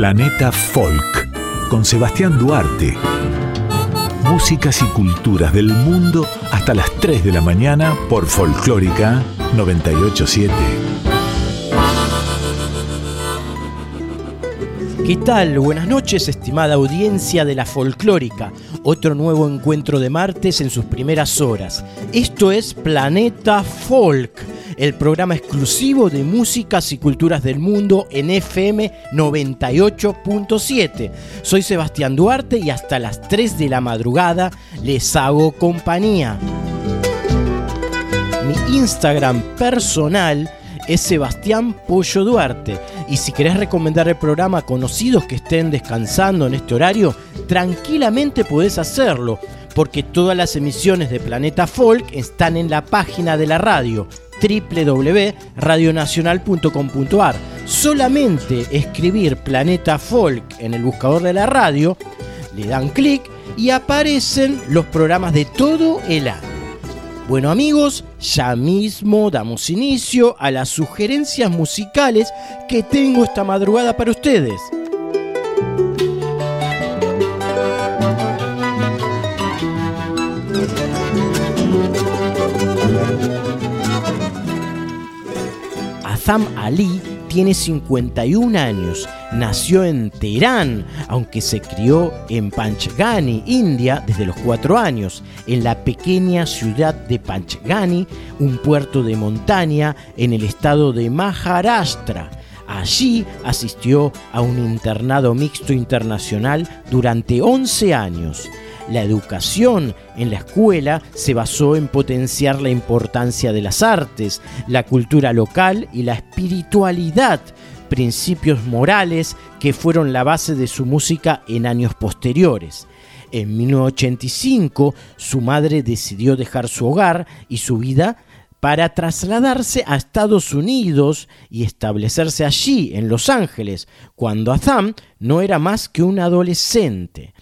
Planeta Folk con Sebastián Duarte. Músicas y culturas del mundo hasta las 3 de la mañana por Folclórica 987. ¿Qué tal? Buenas noches, estimada audiencia de la folclórica. Otro nuevo encuentro de martes en sus primeras horas. Esto es Planeta Folk, el programa exclusivo de músicas y culturas del mundo en FM 98.7. Soy Sebastián Duarte y hasta las 3 de la madrugada les hago compañía. Mi Instagram personal es Sebastián Pollo Duarte. Y si querés recomendar el programa a conocidos que estén descansando en este horario, tranquilamente podés hacerlo, porque todas las emisiones de Planeta Folk están en la página de la radio www.radionacional.com.ar. Solamente escribir Planeta Folk en el buscador de la radio, le dan clic y aparecen los programas de todo el año. Bueno amigos, ya mismo damos inicio a las sugerencias musicales que tengo esta madrugada para ustedes. Azam Ali tiene 51 años, nació en Teherán, aunque se crió en Panchgani, India, desde los 4 años, en la pequeña ciudad de Panchgani, un puerto de montaña en el estado de Maharashtra. Allí asistió a un internado mixto internacional durante 11 años. La educación en la escuela se basó en potenciar la importancia de las artes, la cultura local y la espiritualidad, principios morales que fueron la base de su música en años posteriores. En 1985 su madre decidió dejar su hogar y su vida para trasladarse a Estados Unidos y establecerse allí, en Los Ángeles, cuando Azam no era más que un adolescente.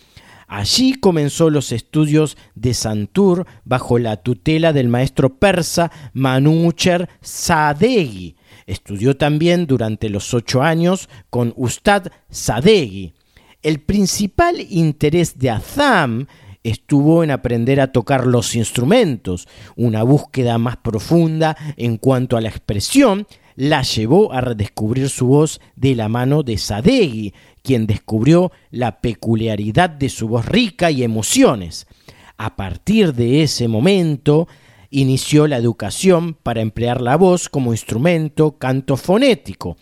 Allí comenzó los estudios de Santur bajo la tutela del maestro persa Manucher Sadeghi. Estudió también durante los ocho años con Ustad Sadeghi. El principal interés de Azam estuvo en aprender a tocar los instrumentos. Una búsqueda más profunda en cuanto a la expresión la llevó a redescubrir su voz de la mano de Sadeghi, quien descubrió la peculiaridad de su voz rica y emociones. A partir de ese momento, inició la educación para emplear la voz como instrumento canto fonético,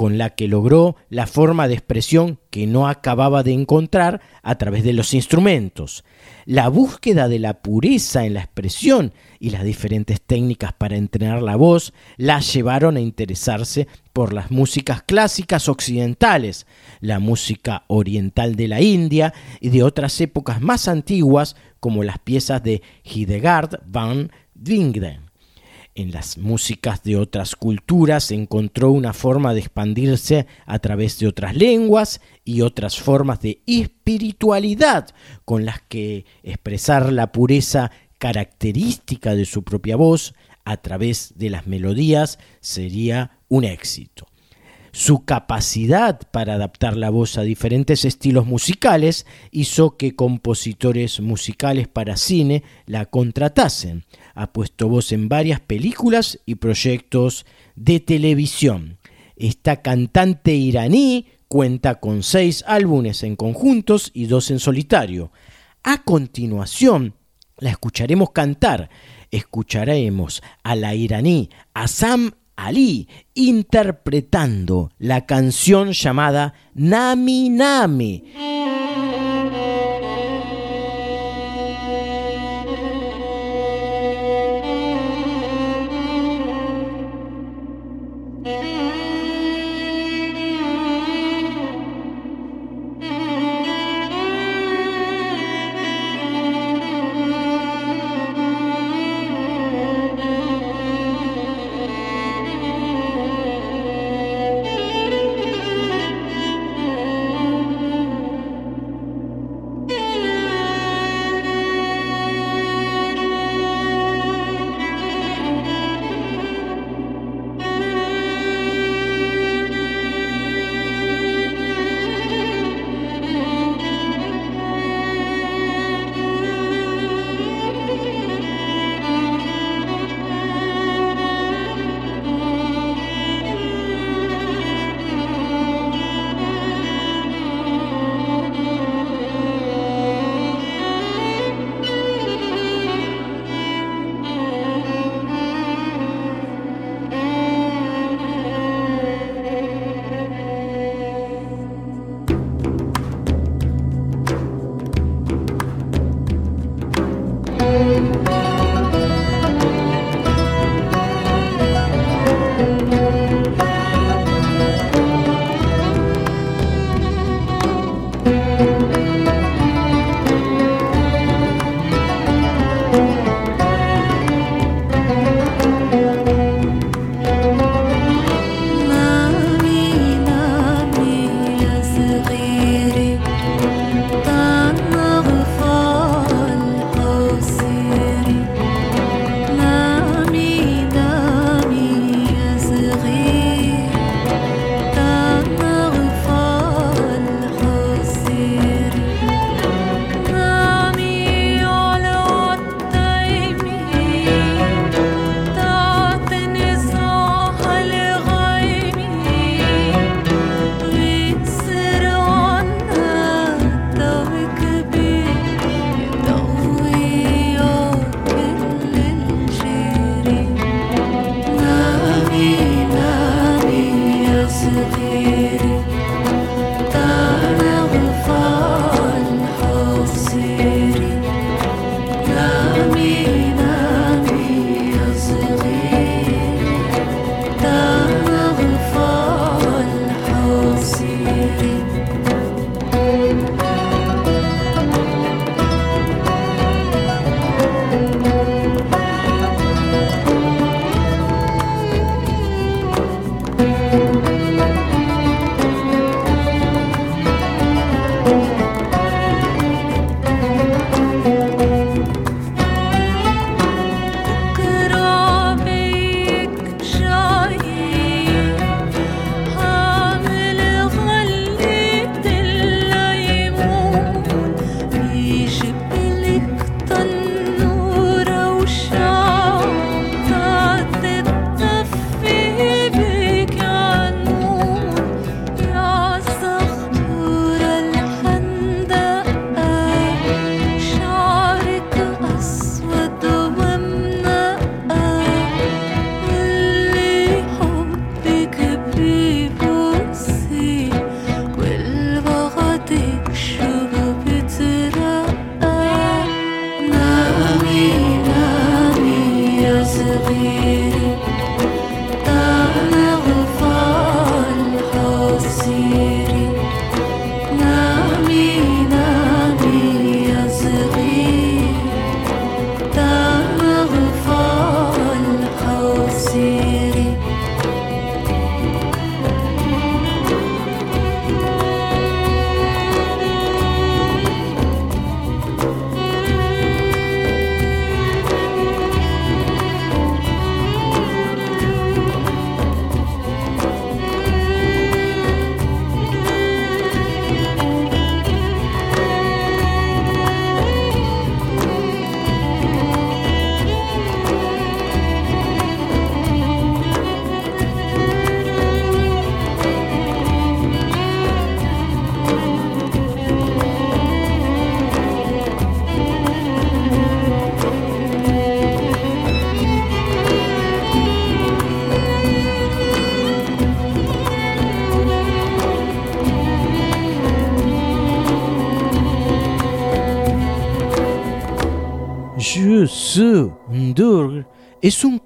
con la que logró la forma de expresión que no acababa de encontrar a través de los instrumentos. La búsqueda de la pureza en la expresión y las diferentes técnicas para entrenar la voz la llevaron a interesarse por las músicas clásicas occidentales, la música oriental de la India y de otras épocas más antiguas como las piezas de Hildegard van Dwingden. En las músicas de otras culturas encontró una forma de expandirse a través de otras lenguas y otras formas de espiritualidad con las que expresar la pureza característica de su propia voz a través de las melodías sería un éxito. Su capacidad para adaptar la voz a diferentes estilos musicales hizo que compositores musicales para cine la contratasen. Ha puesto voz en varias películas y proyectos de televisión. Esta cantante iraní cuenta con seis álbumes en conjuntos y dos en solitario. A continuación, la escucharemos cantar. Escucharemos a la iraní Asam Ali interpretando la canción llamada Nami Nami.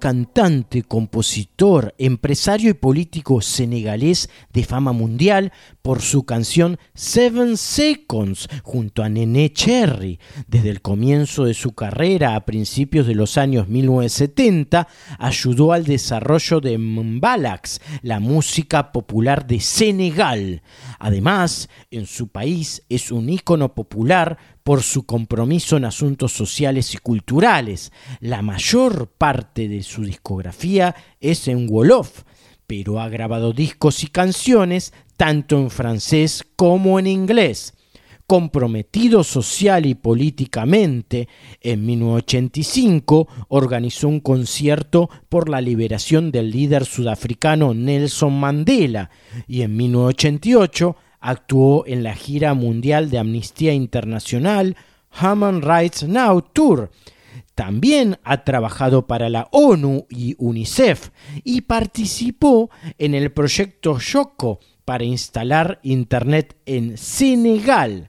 Cantante, compositor, empresario y político senegalés de fama mundial por su canción Seven Seconds junto a Nene Cherry. Desde el comienzo de su carrera a principios de los años 1970 ayudó al desarrollo de Mbalax, la música popular de Senegal. Además, en su país es un ícono popular por su compromiso en asuntos sociales y culturales. La mayor parte de su discografía es en Wolof, pero ha grabado discos y canciones tanto en francés como en inglés. Comprometido social y políticamente, en 1985 organizó un concierto por la liberación del líder sudafricano Nelson Mandela y en 1988 Actuó en la gira mundial de Amnistía Internacional Human Rights Now Tour. También ha trabajado para la ONU y UNICEF y participó en el proyecto Yoko para instalar Internet en Senegal.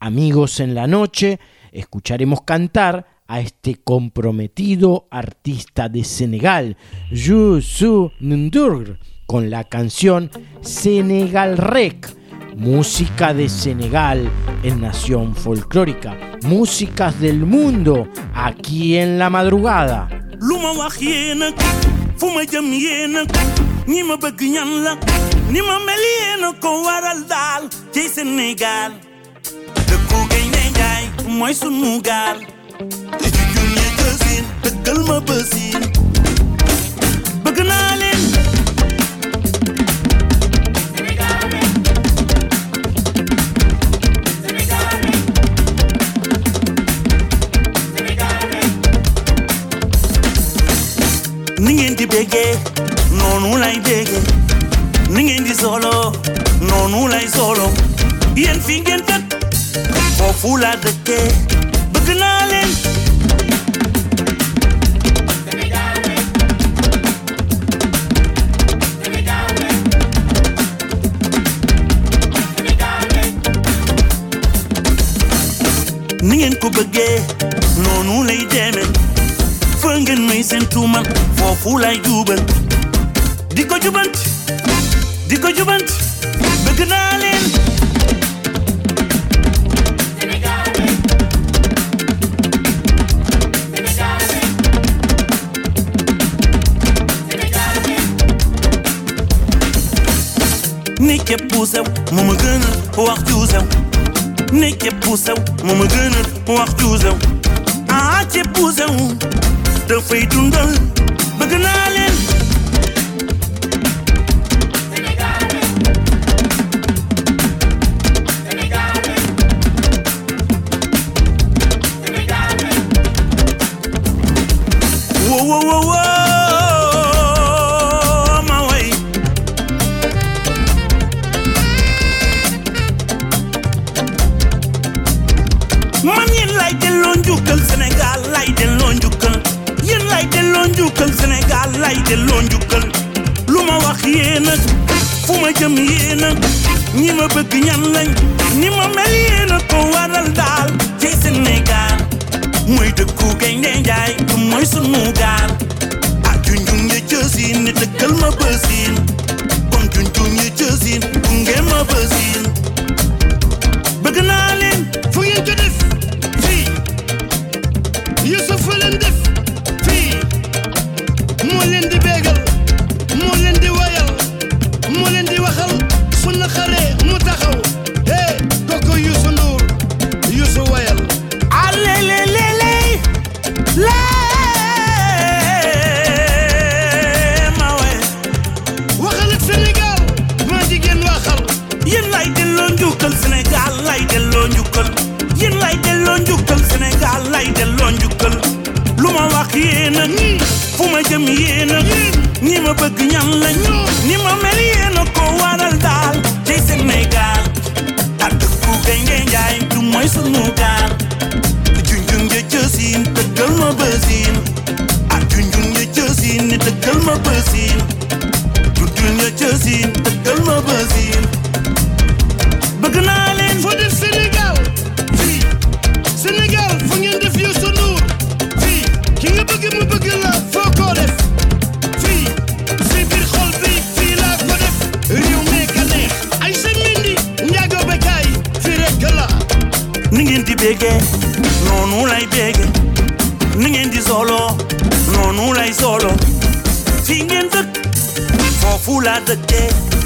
Amigos en la noche, escucharemos cantar a este comprometido artista de Senegal, Youssou N'Dour, con la canción Senegal Rec música de Senegal en Nación Folclórica, músicas del mundo aquí en la madrugada. Ni ngeen di béggee noonu lay béggee ni ngeen di solo noonu lay solo yéen fi ngeen dëkk foofu laa dëkkee bëgg naa leen ni ngeen ko bëggee noonu lay demee bangen mai sen tuman for full I diko jubant. Diko jubant. Bëgg naa Nikke poesew, mama gënal wax juusew. Nikke poesew, mama gënal wax. Ah, ci. 飞中的 ma bësin junjun ya cool as a.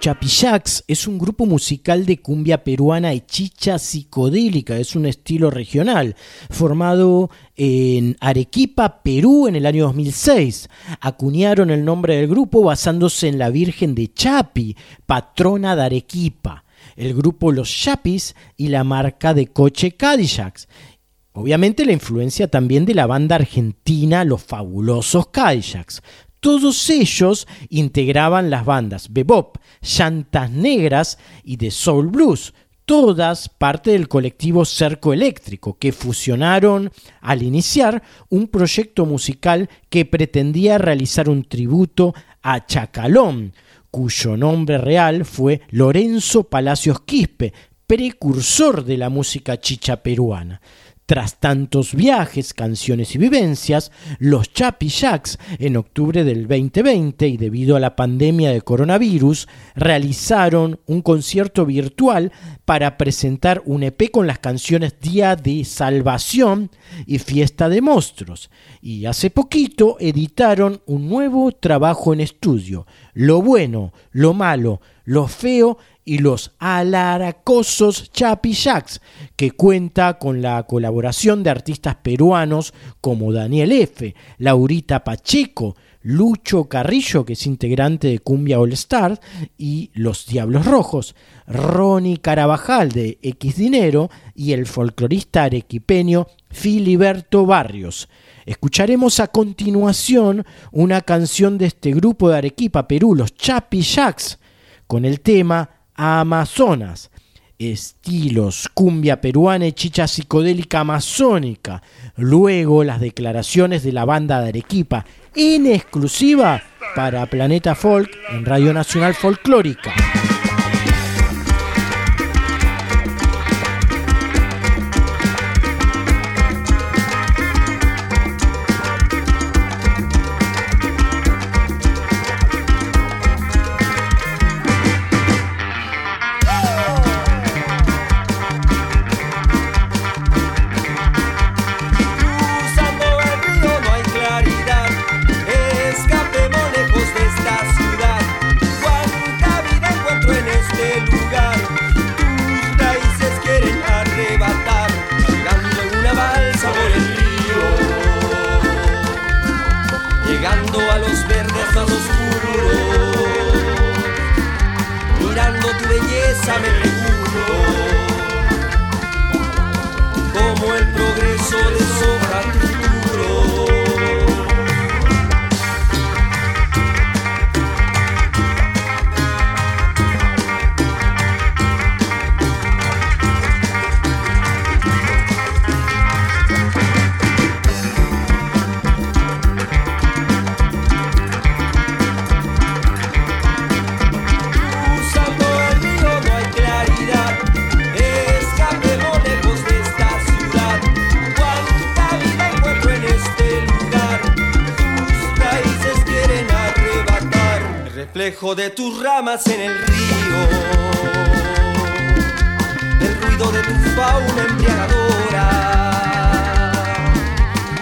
Chapillacs es un grupo musical de cumbia peruana y chicha psicodélica, es un estilo regional, formado en Arequipa, Perú, en el año 2006. Acuñaron el nombre del grupo basándose en la Virgen de Chapi, patrona de Arequipa, el grupo Los Chapis y la marca de coche Cadillacs. Obviamente la influencia también de la banda argentina Los Fabulosos Cadillacs. Todos ellos integraban las bandas Bebop, Llantas Negras y The Soul Blues, todas parte del colectivo Cerco Eléctrico, que fusionaron al iniciar un proyecto musical que pretendía realizar un tributo a Chacalón, cuyo nombre real fue Lorenzo Palacios Quispe, precursor de la música chicha peruana. Tras tantos viajes, canciones y vivencias, los Chapi Jacks, en octubre del 2020 y debido a la pandemia de coronavirus, realizaron un concierto virtual para presentar un EP con las canciones Día de Salvación y Fiesta de Monstruos. Y hace poquito editaron un nuevo trabajo en estudio, Lo bueno, lo malo, lo feo y los alaracosos Chapi Jacks, que cuenta con la colaboración de artistas peruanos como Daniel F., Laurita Pacheco, Lucho Carrillo, que es integrante de Cumbia All Star, y Los Diablos Rojos, Ronnie Carabajal de X Dinero y el folclorista arequipeño Filiberto Barrios. Escucharemos a continuación una canción de este grupo de Arequipa, Perú, los Chapi Jacks, con el tema Amazonas. estilos, cumbia peruana y chicha psicodélica amazónica. Luego las declaraciones de la banda de Arequipa, en exclusiva para Planeta Folk en Radio Nacional Folclórica. De tus ramas en el río, el ruido de tu fauna embriagadora,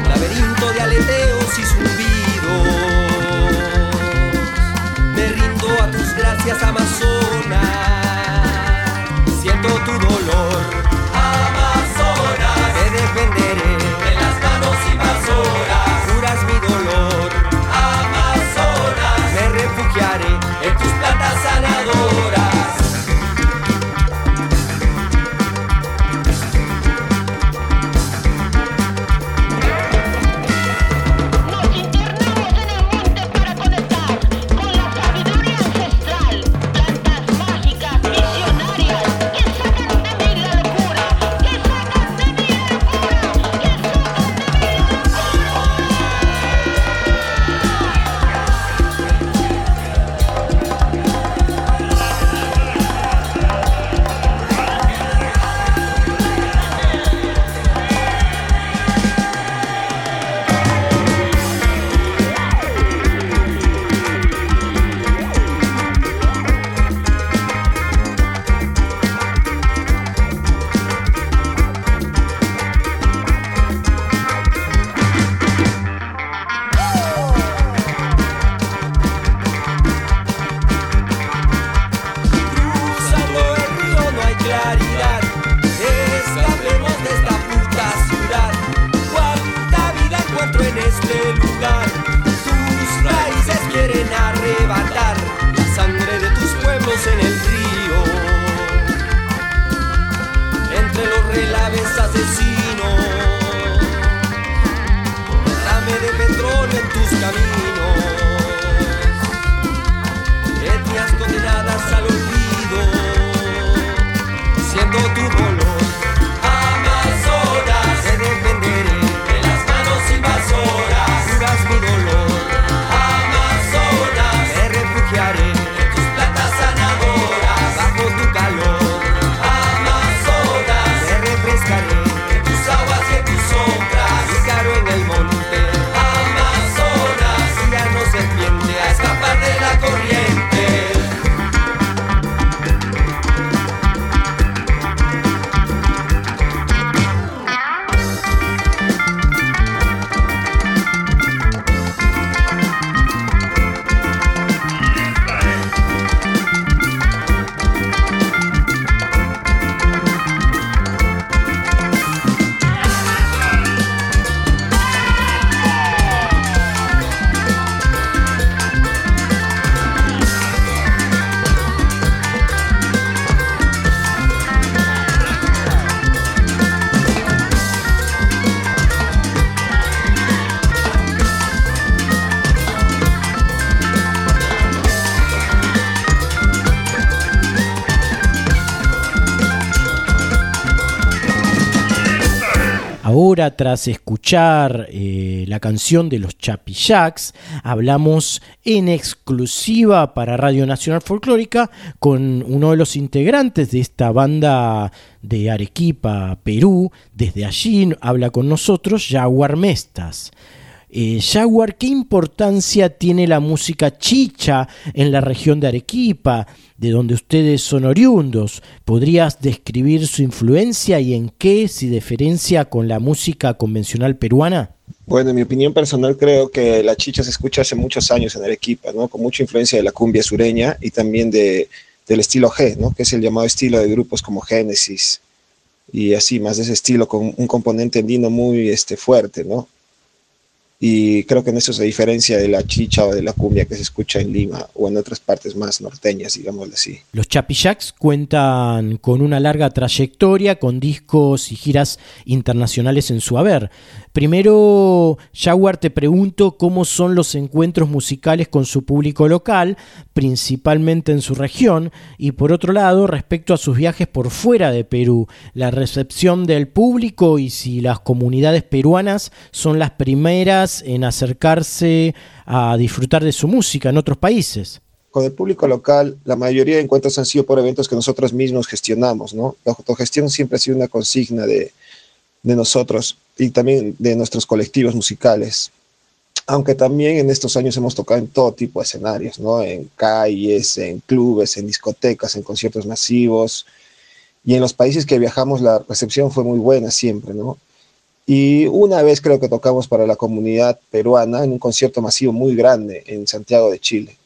laberinto de aleteos y zumbidos. Me rindo a tus gracias, Amazonas, siento tu dolor, asesino. dame de petróleo en tus caminos. Etnias condenadas al olvido, siendo tu golpe. Ahora, tras escuchar eh, la canción de los Chapillacs, hablamos en exclusiva para Radio Nacional Folclórica con uno de los integrantes de esta banda de Arequipa, Perú. Desde allí habla con nosotros Jaguar Mestas. Eh, ¿qué importancia tiene la música chicha en la región de Arequipa, de donde ustedes son oriundos? ¿Podrías describir su influencia y en qué se diferencia con la música convencional peruana? Bueno, en mi opinión personal creo que la chicha se escucha hace muchos años en Arequipa, ¿no? con mucha influencia de la cumbia sureña y también de, del estilo G, ¿no? que es el llamado estilo de grupos como Génesis y así, más de ese estilo, con un componente andino muy este, fuerte, ¿no? Y creo que en eso se diferencia de la chicha o de la cumbia que se escucha en Lima o en otras partes más norteñas, digámoslo así. Los Chapillacs cuentan con una larga trayectoria, con discos y giras internacionales en su haber. Primero, Jaguar, te pregunto cómo son los encuentros musicales con su público local, principalmente en su región, y por otro lado, respecto a sus viajes por fuera de Perú, la recepción del público y si las comunidades peruanas son las primeras en acercarse a disfrutar de su música en otros países. Con el público local, la mayoría de encuentros han sido por eventos que nosotros mismos gestionamos, ¿no? La autogestión siempre ha sido una consigna de, de nosotros y también de nuestros colectivos musicales. Aunque también en estos años hemos tocado en todo tipo de escenarios, ¿no? En calles, en clubes, en discotecas, en conciertos masivos. Y en los países que viajamos la recepción fue muy buena siempre, ¿no? Y una vez creo que tocamos para la comunidad peruana en un concierto masivo muy grande en Santiago de Chile,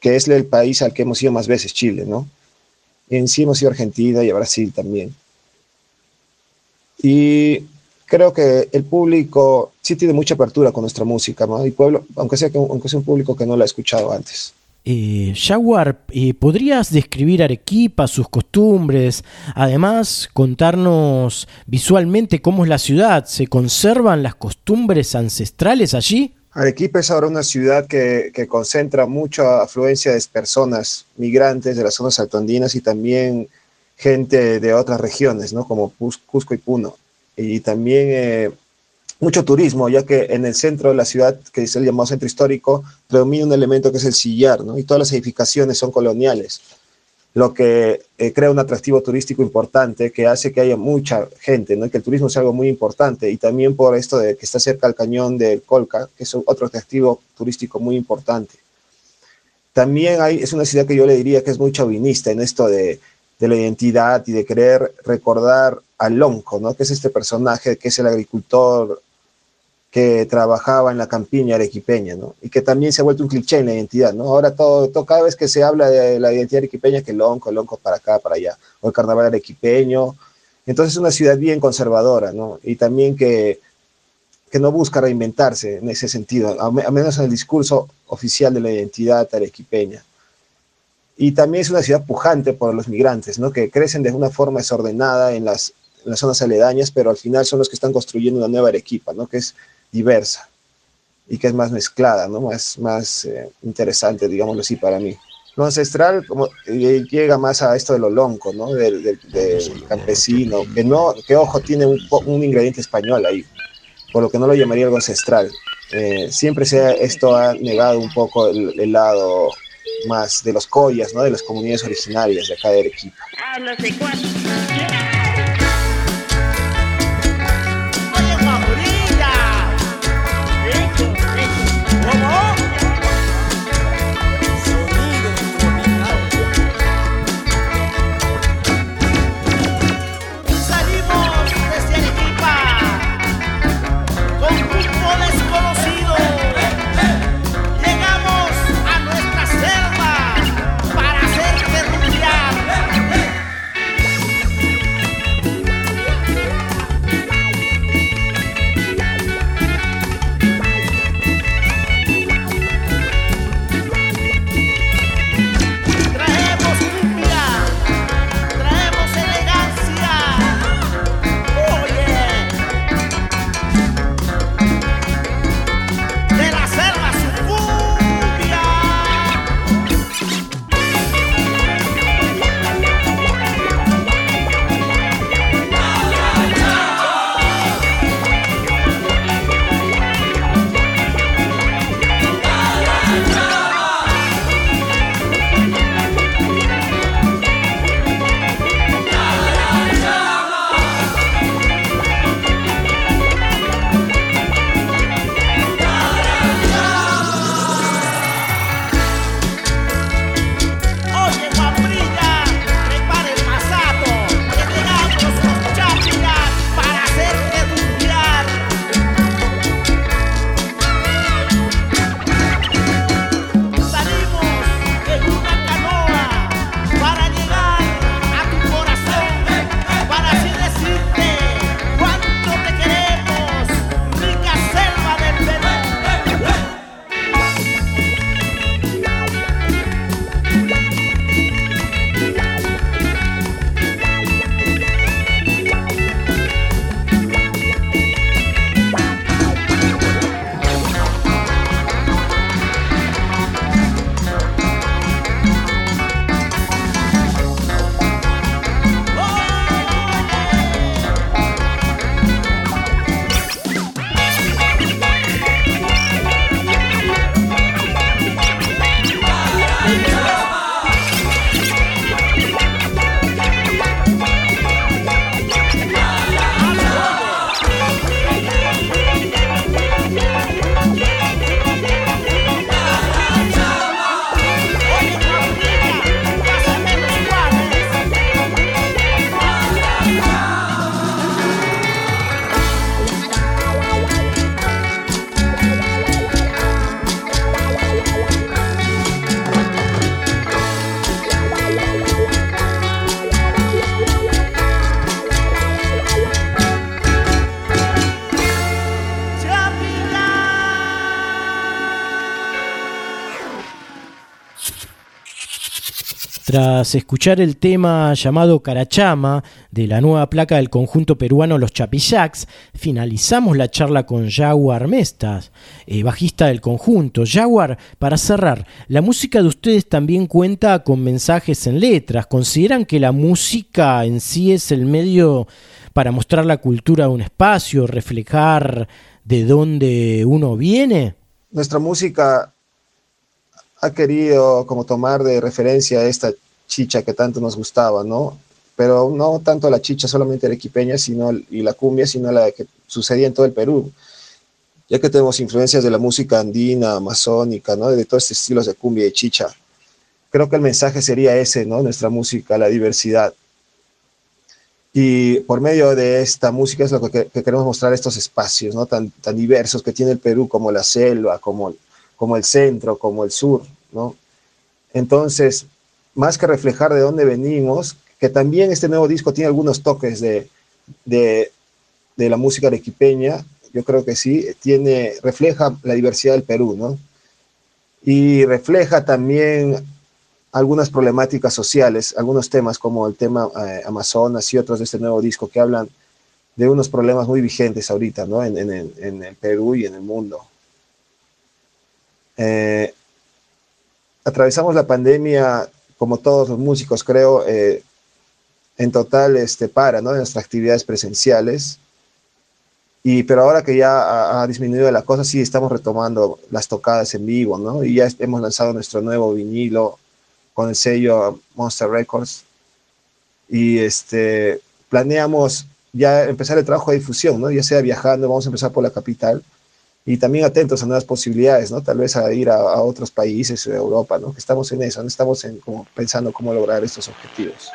que es el país al que hemos ido más veces, Chile, ¿no? en sí hemos ido a Argentina y a Brasil también. Y creo que el público sí tiene mucha apertura con nuestra música, ¿no? Y pueblo, aunque sea, que, aunque sea un público que no la ha escuchado antes. Eh, Jaguar, eh, ¿podrías describir Arequipa, sus costumbres? Además, contarnos visualmente cómo es la ciudad. ¿Se conservan las costumbres ancestrales allí? Arequipa es ahora una ciudad que, que concentra mucha afluencia de personas migrantes de las zonas altoandinas y también gente de otras regiones, ¿no? Como Cusco y Puno. Y también eh, mucho turismo, ya que en el centro de la ciudad, que es el llamado centro histórico, predomina un elemento que es el sillar, ¿no? Y todas las edificaciones son coloniales, lo que eh, crea un atractivo turístico importante que hace que haya mucha gente, ¿no? Y que el turismo sea algo muy importante. Y también por esto de que está cerca al cañón del Colca, que es otro atractivo turístico muy importante. También hay, es una ciudad que yo le diría que es muy chauvinista en esto de de la identidad y de querer recordar al Lonco, ¿no? que es este personaje que es el agricultor que trabajaba en la campiña arequipeña, ¿no? Y que también se ha vuelto un cliché en la identidad, ¿no? Ahora todo, todo cada vez que se habla de la identidad arequipeña, que Lonco, Lonco para acá, para allá, o el carnaval arequipeño. Entonces es una ciudad bien conservadora, ¿no? Y también que, que no busca reinventarse en ese sentido, a menos en el discurso oficial de la identidad arequipeña y también es una ciudad pujante por los migrantes, ¿no? que crecen de una forma desordenada en las, las zonas aledañas, pero al final son los que están construyendo una nueva Arequipa, ¿no? que es diversa y que es más mezclada, ¿no? más, más eh, interesante, digámoslo así, para mí. Lo ancestral como, eh, llega más a esto de lo lonco, ¿no? del, del, campesino, que, no, que ojo, tiene un, un, ingrediente español ahí, por lo que no lo llamaría algo ancestral. Eh, siempre se, esto ha negado un poco el, el lado más de los collas, ¿no? de las comunidades originarias de acá de Arequipa. Tras escuchar el tema llamado Carachama de la nueva placa del conjunto peruano Los Chapillacs, finalizamos la charla con Jaguar Mestas, eh, bajista del conjunto. Jaguar, para cerrar, la música de ustedes también cuenta con mensajes en letras. ¿Consideran que la música en sí es el medio para mostrar la cultura de un espacio, reflejar de dónde uno viene? Nuestra música ha querido como tomar de referencia esta chicha que tanto nos gustaba, ¿no? Pero no tanto la chicha solamente arequipeña sino, y la cumbia, sino la que sucedía en todo el Perú, ya que tenemos influencias de la música andina, amazónica, ¿no? De todos estos estilos de cumbia y chicha. Creo que el mensaje sería ese, ¿no? Nuestra música, la diversidad. Y por medio de esta música es lo que, queremos mostrar estos espacios, ¿no? Tan, tan diversos que tiene el Perú, como la selva, como, como el centro, como el sur, ¿no? Entonces, más que reflejar de dónde venimos, que también este nuevo disco tiene algunos toques de, de, la música arequipeña, yo creo que sí, tiene, refleja la diversidad del Perú, ¿no? Y refleja también algunas problemáticas sociales, algunos temas como el tema eh, Amazonas y otros de este nuevo disco que hablan de unos problemas muy vigentes ahorita, ¿no? En el Perú y en el mundo. Eh, atravesamos la pandemia, como todos los músicos, creo, eh, en total este, para ¿no? de nuestras actividades presenciales. Y, pero ahora que ya ha, ha, disminuido la cosa, sí estamos retomando las tocadas en vivo, ¿no? Y ya hemos lanzado nuestro nuevo vinilo con el sello Monster Records. Y este, planeamos ya empezar el trabajo de difusión, ¿no? Ya sea viajando, vamos a empezar por la capital y también atentos a nuevas posibilidades, ¿no? Tal vez a ir a, otros países de Europa, ¿no? Que estamos en eso, ¿no? estamos en, como, pensando cómo lograr estos objetivos.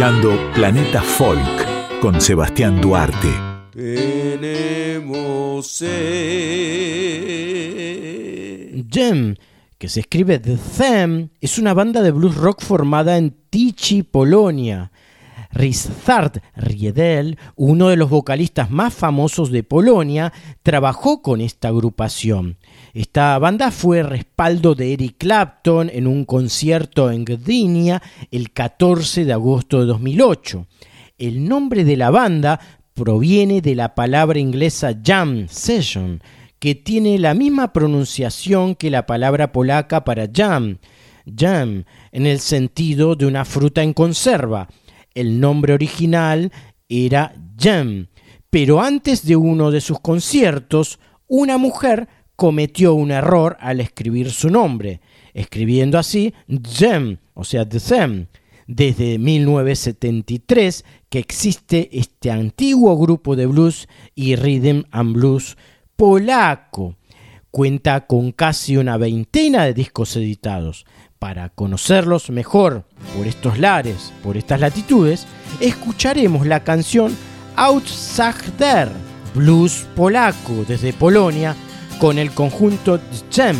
Escuchando Planeta Folk con Sebastián Duarte. Tenemos. Gem, que se escribe The Them, es una banda de blues rock formada en Tichy, Polonia. Ryszard Riedel, uno de los vocalistas más famosos de Polonia, trabajó con esta agrupación. Esta banda fue respaldo de Eric Clapton en un concierto en Gdynia el 14 de agosto de 2008. El nombre de la banda proviene de la palabra inglesa jam session, que tiene la misma pronunciación que la palabra polaca para jam, jam, en el sentido de una fruta en conserva. El nombre original era Jam, pero antes de uno de sus conciertos, una mujer cometió un error al escribir su nombre, escribiendo así Jem, o sea, Them. Desde 1973 que existe este antiguo grupo de blues y rhythm and blues polaco. Cuenta con casi una veintena de discos editados. Para conocerlos mejor por estos lares, por estas latitudes, escucharemos la canción Outsider, blues polaco desde Polonia, con el conjunto Gem.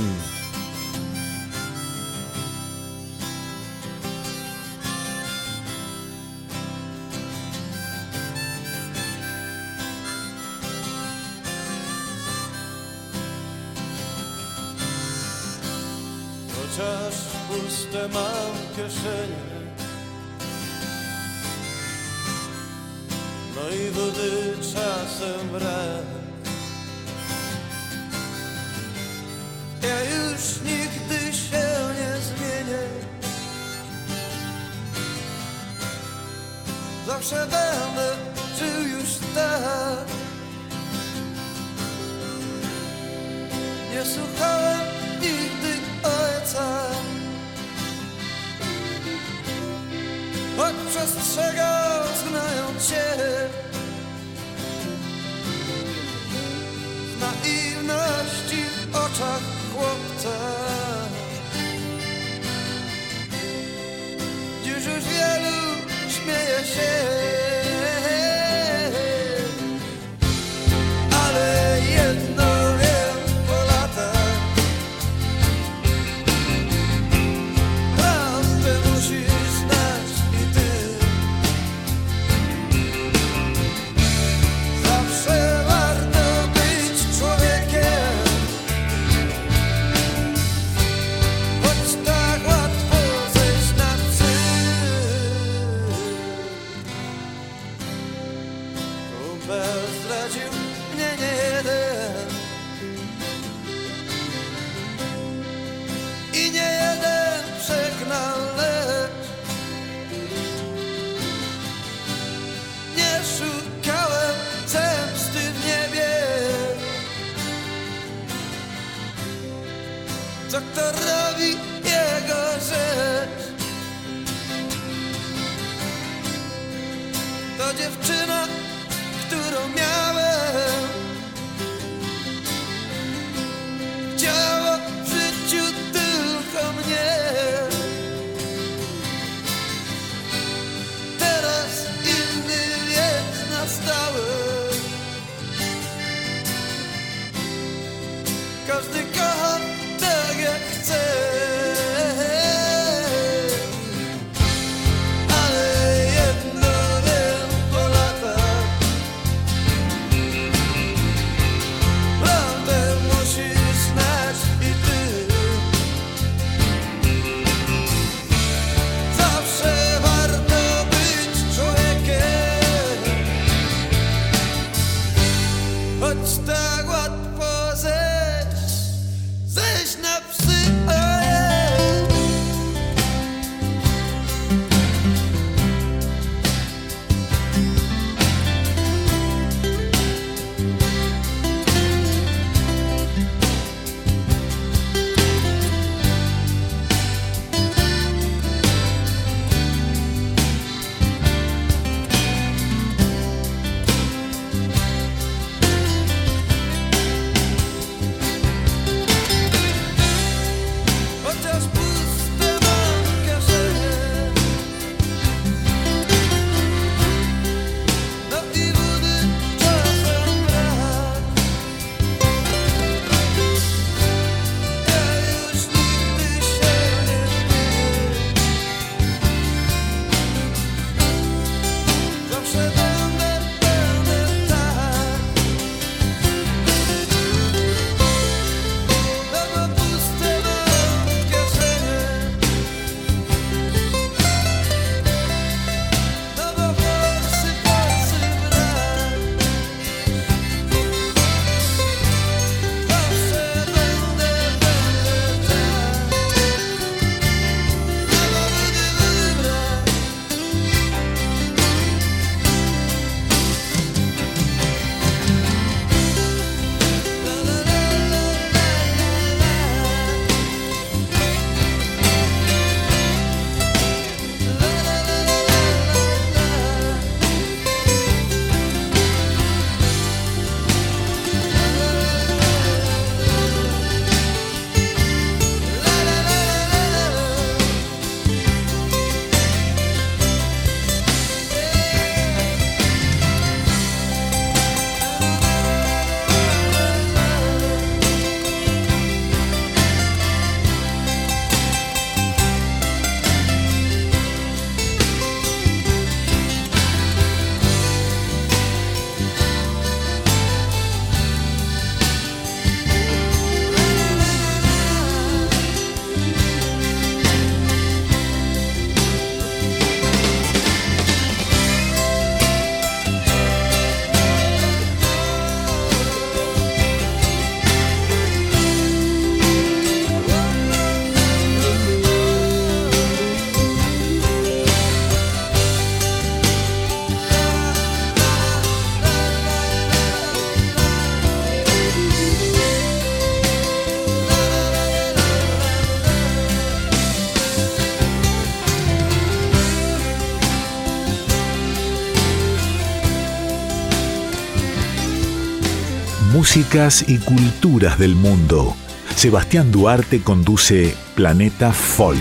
Músicas y culturas del mundo. Sebastián Duarte conduce Planeta Folk.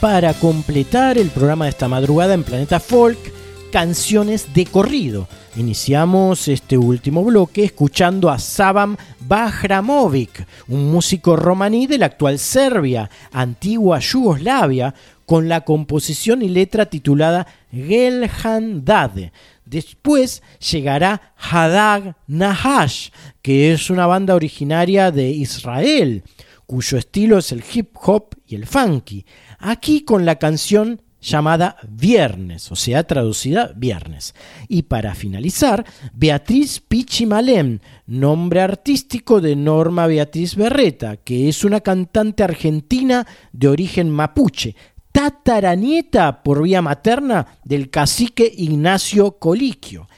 Para completar el programa de esta madrugada en Planeta Folk, canciones de corrido. Iniciamos este último bloque escuchando a Saban Bajramovic, un músico romaní de la actual Serbia, antigua Yugoslavia, con la composición y letra titulada Gelhan Dade. Después llegará Hadag Nahash, que es una banda originaria de Israel, cuyo estilo es el hip hop y el funky. Aquí con la canción llamada Viernes, o sea, traducida Viernes. Y para finalizar, Beatriz Pichimalem, nombre artístico de Norma Beatriz Berreta, que es una cantante argentina de origen mapuche, tataranieta por vía materna del cacique Ignacio Coliquio.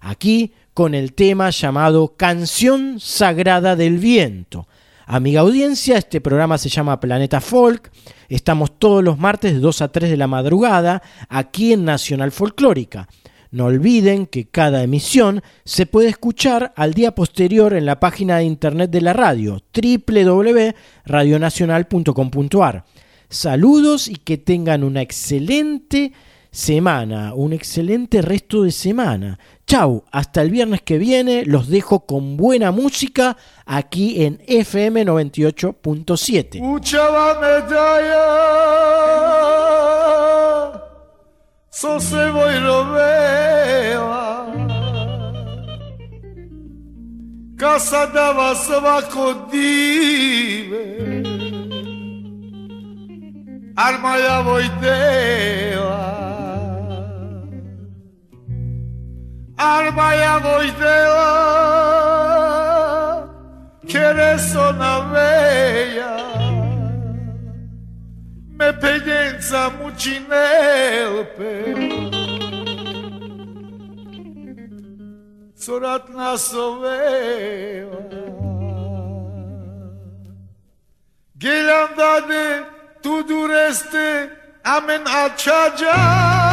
Aquí con el tema llamado Canción Sagrada del Viento. Amiga audiencia, este programa se llama Planeta Folk. Estamos todos los martes de 2 a 3 de la madrugada aquí en Nacional Folclórica. No olviden que cada emisión se puede escuchar al día posterior en la página de internet de la radio www.radionacional.com.ar. Saludos y que tengan una excelente semana, un excelente resto de semana. Chau, hasta el viernes que viene los dejo con buena música aquí en FM 98.7. Učava medalja So se dive Armada Voiteva Armada Voiteva Que eres una bella Me penenza mucinelpe Soratna soveva Gilanda de tu dureste Amen açaca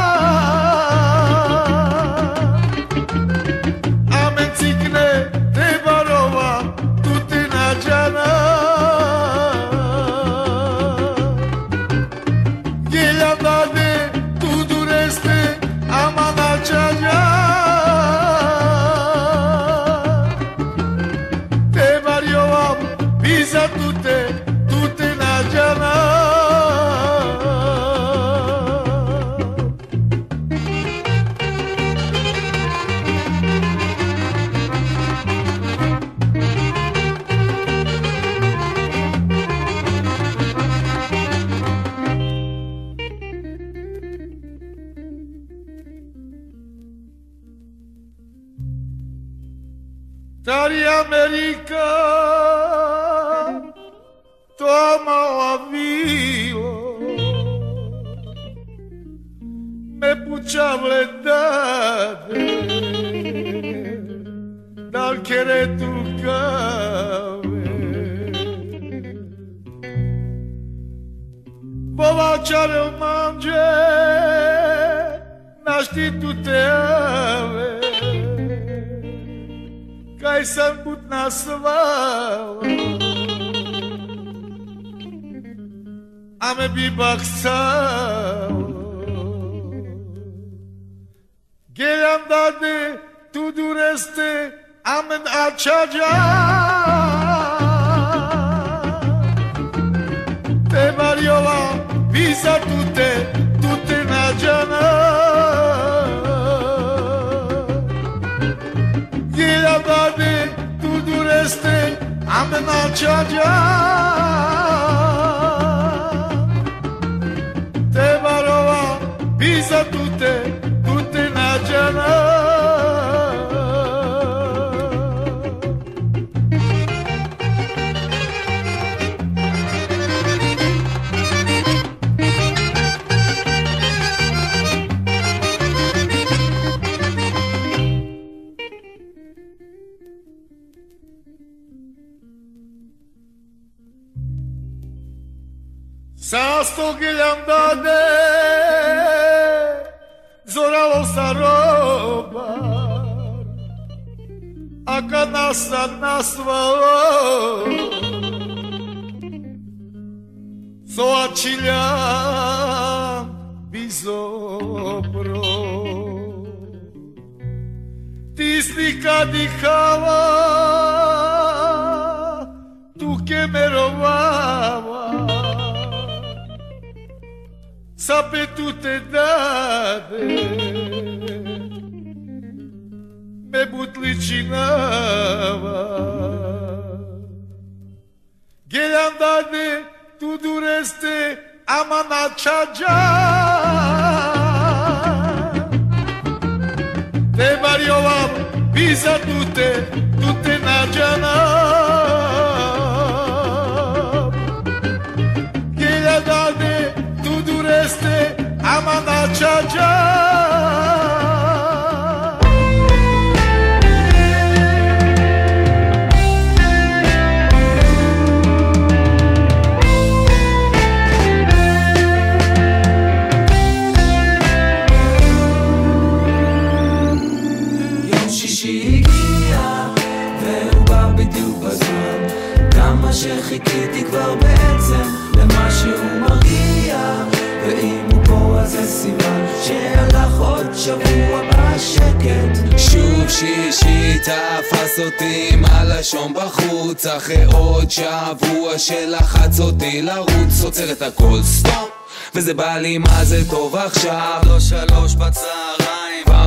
كنت كنت نجمه Sağ sol gülüm dade Бога нас одна свала Злачилян безобро Ти слика дихала Ту ке ме ровава Сапе ту те даде Mebutliciava Ghelandade tu dureste amanacciagia Te variolam pisa tute tute nagiana Ghelandade tu dureste amanacciagia יום שישי הגיע, והוא בא בדיוק בזמן. כמה שחיכיתי כבר בעצם למה שהוא מרגיע. ואם הוא פה אז זה סימן שהלך עוד שבוע בשקט. שוב שישי תפס אותי עם הלשון בחוץ אחרי עוד שבוע שלחץ אותי לרוץ עוצר את הכל סטופ וזה בא לי מה זה טוב עכשיו לא שלוש בצהריים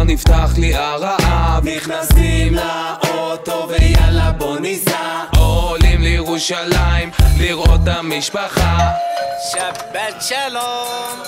כבר נפתח לי הרעב נכנסים לאוטו ויאללה בוא ניסע. עולים לירושלים לראות את המשפחה. שבת שלום!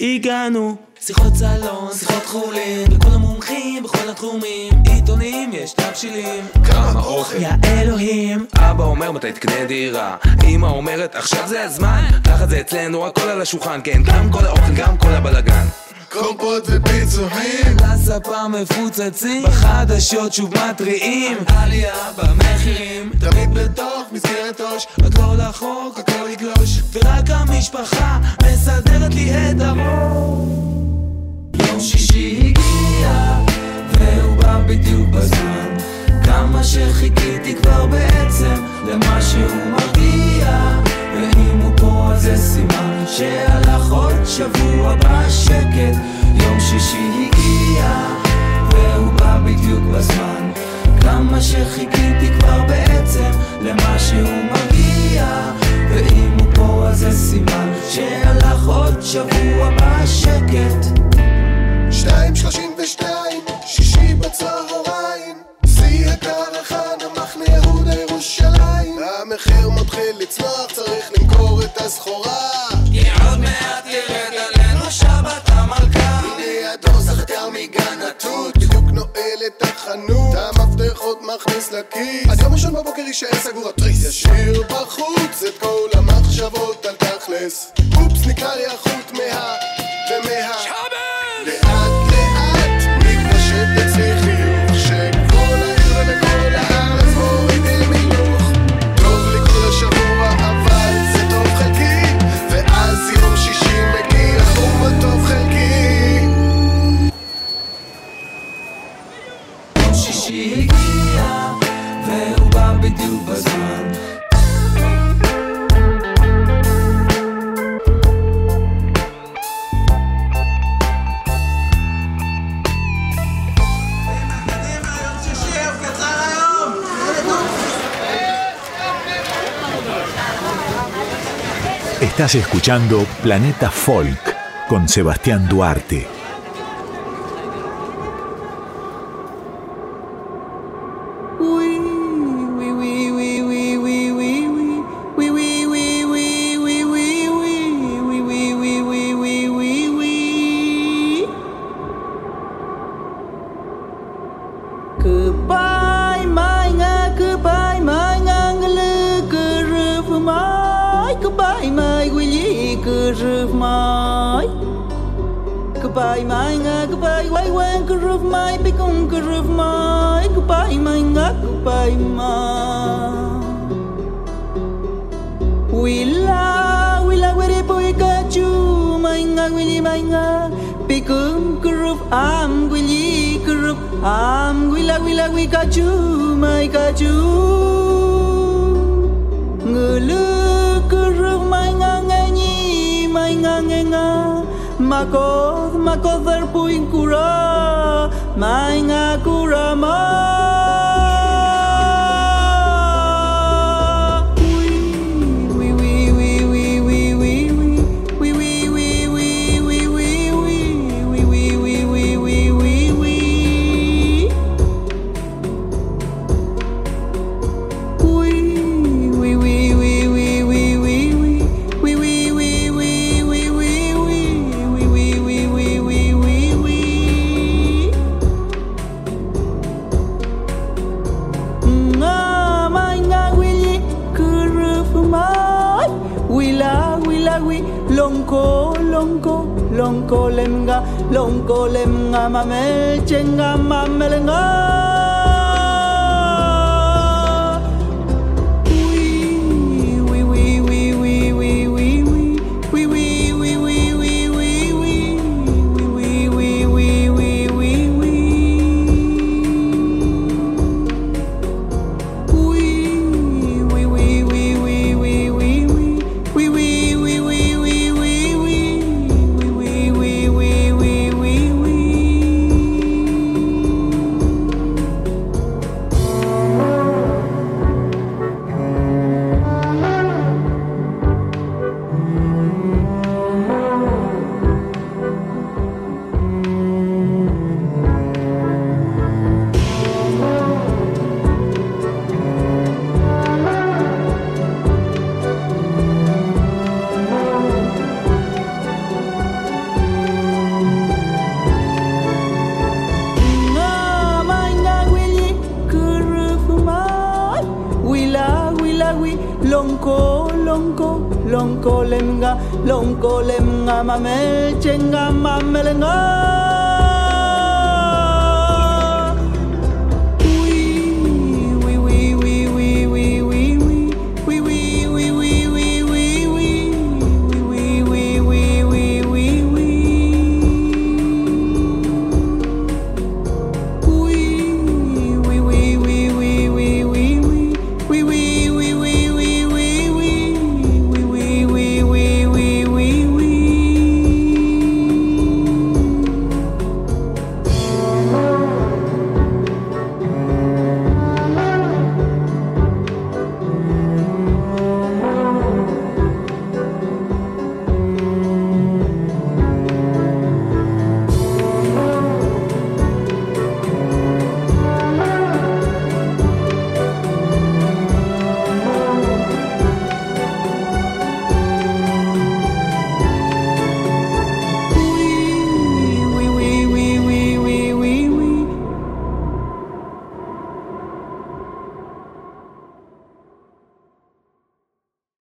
הגענו שיחות סלון, שיחות חולין לכל המומחים בכל התחומים. עיתונים יש תבשילים. כמה אוכל יא אלוהים. אבא אומר מתי תקנה דירה? אמא אומרת עכשיו זה הזמן. ככה זה אצלנו הכל על השולחן כן גם כל האוכל גם כל הבלאגן קומפות ופיצוחים לספה מפוצצים בחדשות שוב מתריעים. עלייה במחירים. תמיד בתוך מסגרת ראש עוד לא לחוק הכל יגלוש. ורק המשפחה מסדרת לי את הראש שישי הגיע, והוא בא בדיוק בזמן. כמה שחיכיתי כבר בעצם למה שהוא מרגיע. ואם הוא פה אז זה סימן שהלך עוד שבוע בשקט. יום שישי הגיע, והוא בא בדיוק בזמן. כמה שחיכיתי כבר בעצם למה שהוא מרגיע. ואם הוא פה אז זה סימן שהלך עוד שבוע בשקט. שתיים שלושים ושתיים, שישי בצהריים, שיא הקרחנה, מחנה יהודה ירושלים. המחיר מתחיל לצנוח, צריך למכור את הסחורה. כי עוד מעט ירד עלינו שבת המלכה. הנה הדור זכתר מגן התות, בדיוק נועל את החנות, המפתחות מכניס לכיס. עד יום ראשון בבוקר יישאר סגור התריס. ישאיר בחוץ את כל Estás escuchando Planeta Folk con Sebastián Duarte. kum kurup am gwili kurup am gwila gwila gwi kachu mai kachu ngulu kurup mai nga nga ni mai nga nga. Nga makoth makoth ar puin kura mai nga kura mai lemga mamel chenga mamel nga